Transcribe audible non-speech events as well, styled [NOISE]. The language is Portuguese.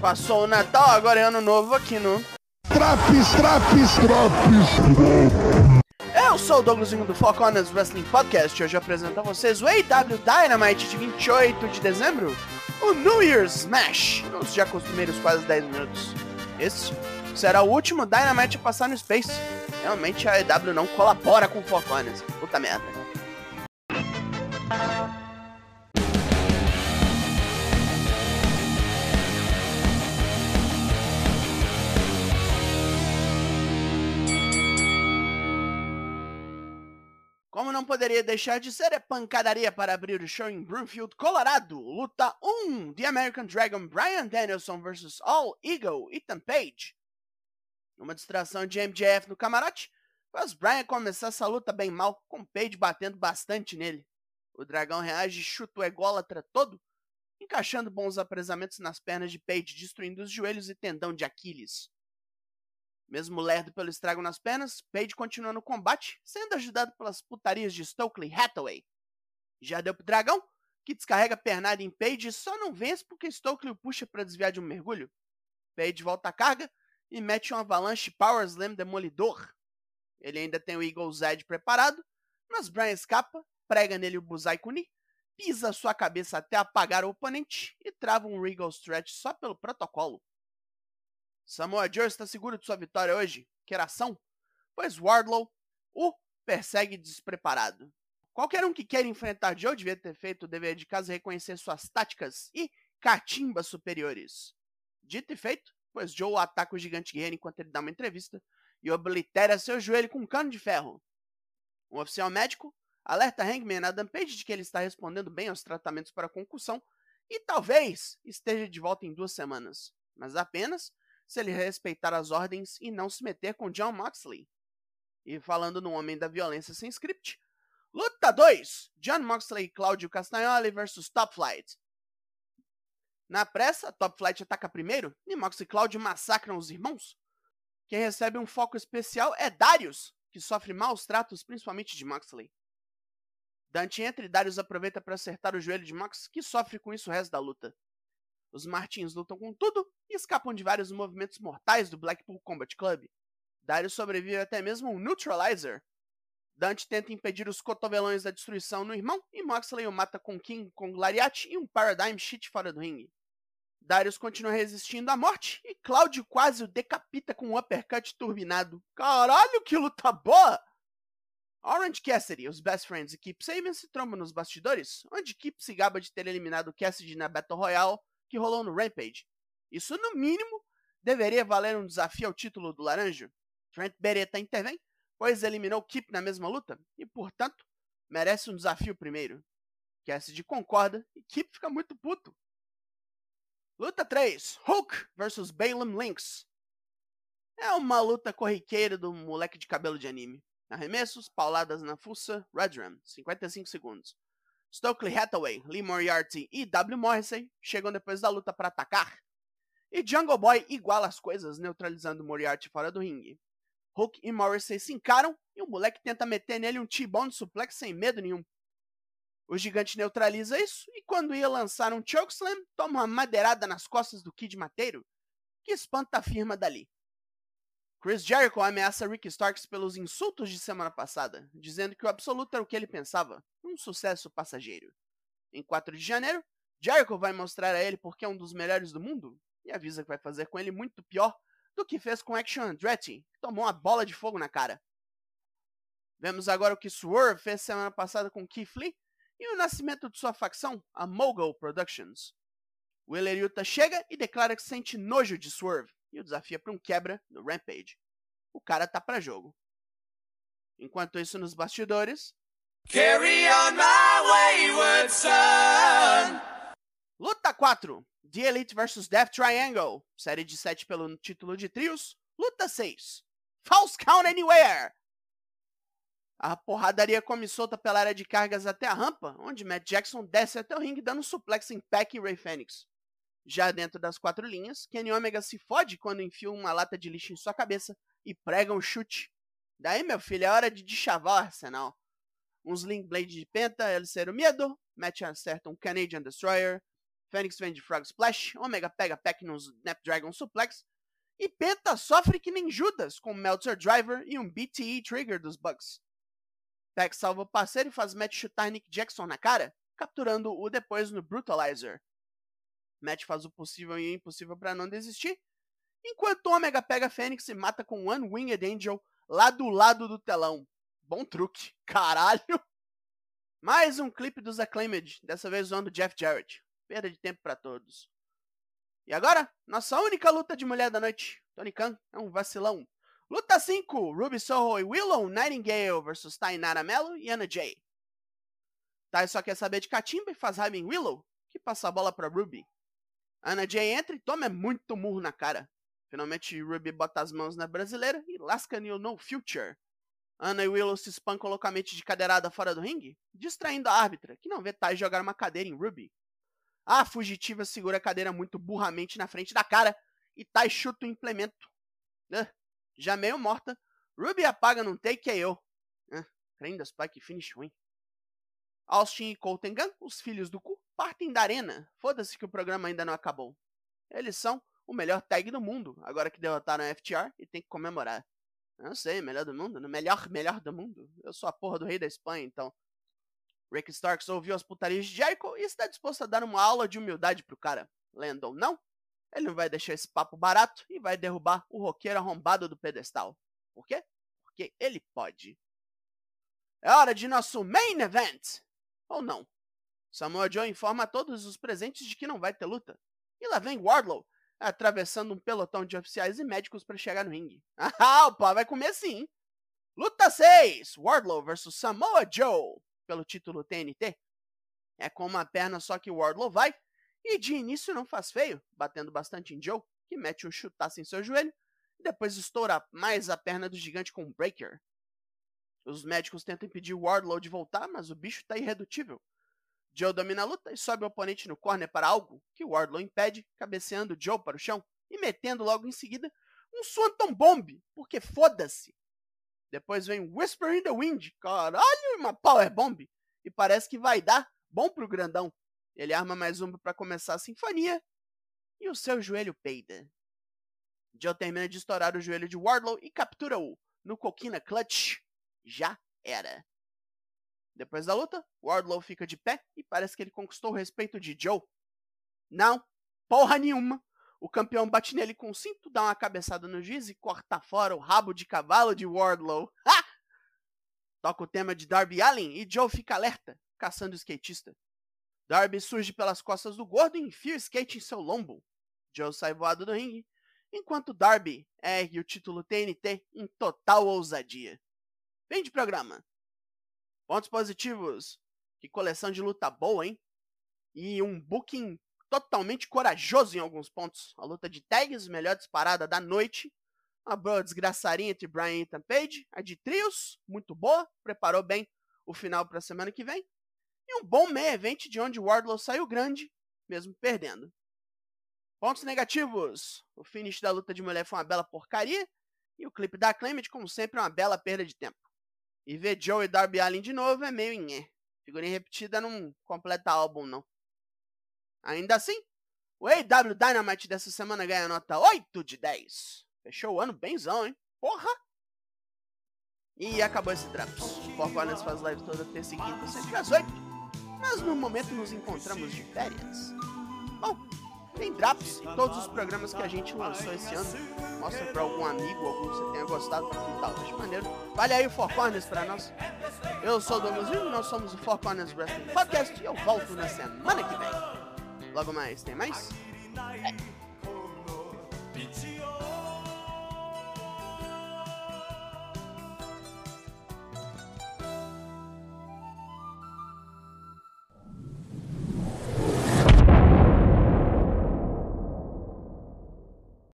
Passou o Natal, agora é ano novo aqui no. Traps, traps, traps. Eu sou o Douglasinho do Foco Honors Wrestling Podcast e hoje eu apresento a vocês o AW Dynamite de 28 de dezembro, o New Year's Smash, nos já costumeiros quase 10 minutos. Esse será o último Dynamite a passar no Space. Realmente a AW não colabora com o Foco Honors. Puta merda. Não poderia deixar de ser, é pancadaria para abrir o show em Broomfield, Colorado. Luta 1: The American Dragon Brian Danielson vs All Eagle Ethan Page. Uma distração de MJF no camarote faz Brian começar essa luta bem mal, com Page batendo bastante nele. O dragão reage e chuta o ególatra todo, encaixando bons apresamentos nas pernas de Page, destruindo os joelhos e tendão de Aquiles. Mesmo lerdo pelo estrago nas pernas, Page continua no combate, sendo ajudado pelas putarias de Stokely Hathaway. Já deu pro dragão, que descarrega a pernada em Page e só não vence porque Stokely o puxa para desviar de um mergulho. Page volta à carga e mete um avalanche Power Slam demolidor. Ele ainda tem o Eagle Zed preparado, mas Brian escapa, prega nele o Buzai Kuni, pisa sua cabeça até apagar o oponente e trava um Regal Stretch só pelo protocolo. Samoa Joe está seguro de sua vitória hoje, que era ação, pois Wardlow o persegue despreparado. Qualquer um que queira enfrentar Joe devia ter feito o dever de casa e reconhecer suas táticas e catimbas superiores. Dito e feito, pois Joe ataca o gigante guerreiro enquanto ele dá uma entrevista e oblitera seu joelho com um cano de ferro. Um oficial médico alerta Hangman Adam Page de que ele está respondendo bem aos tratamentos para concussão e talvez esteja de volta em duas semanas, mas apenas se ele respeitar as ordens e não se meter com John Moxley. E falando no Homem da Violência sem script, luta 2: John Moxley e Claudio Castagnoli vs Top Flight. Na pressa, Top Flight ataca primeiro e Moxley e Claudio massacram os irmãos. Quem recebe um foco especial é Darius, que sofre maus tratos principalmente de Moxley. Dante entra e Darius aproveita para acertar o joelho de Mox, que sofre com isso o resto da luta. Os Martins lutam com tudo e escapam de vários movimentos mortais do Blackpool Combat Club. Darius sobrevive até mesmo um Neutralizer. Dante tenta impedir os cotovelões da destruição no irmão e Moxley o mata com King Kong Lariat e um Paradigm Shit fora do ringue. Darius continua resistindo à morte e Claudio quase o decapita com um uppercut turbinado. Caralho, que luta boa! Orange Cassidy, os Best Friends e Keep Saban se trombam nos bastidores, onde Keep se gaba de ter eliminado Cassidy na Battle Royale que rolou no Rampage. Isso, no mínimo, deveria valer um desafio ao título do Laranjo. Trent Beretta intervém, pois eliminou Kip na mesma luta e, portanto, merece um desafio primeiro. Cassidy concorda e Kip fica muito puto. Luta 3: Hulk vs Balaam Lynx. É uma luta corriqueira do moleque de cabelo de anime. Arremessos, pauladas na fuça, Redram, 55 segundos. Stokely Hathaway, Lee Moriarty e W. Morrissey chegam depois da luta para atacar. E Jungle Boy iguala as coisas, neutralizando Moriarty fora do ringue. Hook e Morrissey se encaram e o moleque tenta meter nele um T-Bone suplex sem medo nenhum. O gigante neutraliza isso e quando ia lançar um chokeslam, toma uma madeirada nas costas do Kid Mateiro, que espanta a firma dali. Chris Jericho ameaça Rick Starks pelos insultos de semana passada, dizendo que o absoluto era o que ele pensava, um sucesso passageiro. Em 4 de janeiro, Jericho vai mostrar a ele porque é um dos melhores do mundo e avisa que vai fazer com ele muito pior do que fez com Action Andretti, que tomou uma bola de fogo na cara. Vemos agora o que Swerve fez semana passada com Keith Lee e o nascimento de sua facção, a Mogul Productions. Wheeler Yuta chega e declara que sente nojo de Swerve e o desafia para um quebra no Rampage. O cara tá para jogo. Enquanto isso, nos bastidores. Carry on my wayward son. Luta 4: The Elite vs Death Triangle. Série de 7 pelo título de trios. Luta 6: False Count Anywhere. A porradaria come solta pela área de cargas até a rampa, onde Matt Jackson desce até o ringue dando um suplex em Pack e Ray Fênix. Já dentro das quatro linhas, Kenny Omega se fode quando enfia uma lata de lixo em sua cabeça e prega um chute. Daí, meu filho, é hora de deschavar o arsenal. Um Sling Blade de Penta, ele ser o medo. Match acerta um Canadian Destroyer. Fênix vende Frog Splash. Omega pega Pack no Snapdragon Suplex. E Penta sofre que nem Judas com Meltzer Driver e um BTE Trigger dos Bucks. Pack salva o parceiro e faz Matt chutar Nick Jackson na cara, capturando-o depois no Brutalizer. Matt faz o possível e o impossível para não desistir, enquanto Omega pega Fênix e mata com One Winged Angel lá do lado do telão. Bom truque, [LAUGHS] caralho! Mais um clipe dos Acclaimed, dessa vez usando Jeff Jarrett. Perda de tempo para todos. E agora, nossa única luta de mulher da noite. Tony Khan é um vacilão. Luta 5, Ruby Soho e Willow Nightingale versus Tainara Mello e Anna Jay. Tai só quer saber de catimba e faz raiva em Willow, que passa a bola para Ruby. Anna Jay entra e toma muito murro na cara. Finalmente, Ruby bota as mãos na brasileira e lasca Neil No Future. Anna e Willow se espancam loucamente de cadeirada fora do ringue, distraindo a árbitra, que não vê Tai jogar uma cadeira em Ruby. A fugitiva segura a cadeira muito burramente na frente da cara e Tai chuta o implemento. Já meio morta, Ruby apaga num take KO. Uh, Crendo Spike finish ruim. Austin e Colton Gunn, os filhos do cu, partem da arena. Foda-se que o programa ainda não acabou. Eles são o melhor tag do mundo, agora que derrotaram a FTR e tem que comemorar. Não sei, melhor do mundo? No melhor, melhor do mundo? Eu sou a porra do rei da Espanha, então. Rick Starks ouviu as putarias de Jericho e está disposto a dar uma aula de humildade pro cara. Landon não. Ele não vai deixar esse papo barato e vai derrubar o roqueiro arrombado do pedestal. Por quê? Porque ele pode. É hora de nosso main event! Ou não? Samoa Joe informa a todos os presentes de que não vai ter luta. E lá vem Wardlow, atravessando um pelotão de oficiais e médicos para chegar no ringue. [LAUGHS] Ah, o pau vai comer sim! Luta 6! Wardlow vs Samoa Joe pelo título TNT. É com uma perna só que Wardlow vai, e de início não faz feio, batendo bastante em Joe, que mete um chutaço em seu joelho, e depois estoura mais a perna do gigante com um breaker. Os médicos tentam impedir Wardlow de voltar, mas o bicho está irredutível. Joe domina a luta e sobe o oponente no corner para algo que Wardlow impede, cabeceando Joe para o chão e metendo logo em seguida um Swanton Bomb, porque foda-se. Depois vem Whisper in the Wind. Caralho, uma Power Bomb. E parece que vai dar bom pro grandão. Ele arma mais uma para começar a sinfonia. E o seu joelho peida. Joe termina de estourar o joelho de Wardlow e captura-o no Coquina Clutch. Já era. Depois da luta, Wardlow fica de pé e parece que ele conquistou o respeito de Joe. Não, porra nenhuma. O campeão bate nele com o cinto, dá uma cabeçada no juiz e corta fora o rabo de cavalo de Wardlow. [LAUGHS] Ha! Toca o tema de Darby Allin e Joe fica alerta, caçando o skatista. Darby surge pelas costas do gordo e enfia o skate em seu lombo. Joe sai voado do ringue, enquanto Darby ergue o título TNT em total ousadia. Vem de programa. Pontos positivos. Que coleção de luta boa, hein? E um booking totalmente corajoso em alguns pontos. A luta de tags, melhor disparada da noite. Uma boa desgraçarinha entre Brian e Ethan Page. A de trios, muito boa. Preparou bem o final para a semana que vem. E um bom meia event de onde Wardlow saiu grande, mesmo perdendo. Pontos negativos. O finish da luta de mulher foi uma bela porcaria. E o clipe da Acclaimed, como sempre, é uma bela perda de tempo. E ver Joe e Darby Allin de novo é meio nhé. Figurinha repetida não completa álbum, não. Ainda assim, o AW Dynamite dessa semana ganha nota 8 de 10. Fechou o ano benzão, hein? Porra! E acabou esse Traps. O Corners faz live toda terça e quinta, sempre às 8. Mas no momento nos encontramos de férias. Tem Drops e todos os programas que a gente lançou esse ano. Mostra pra algum amigo, algum que você tenha gostado e tal, de maneiro. Vale aí o Four Corners pra nós. Eu sou o Douglas nós somos o Four Corners Wrestling Podcast e eu volto na semana que vem. Logo mais, tem mais? É.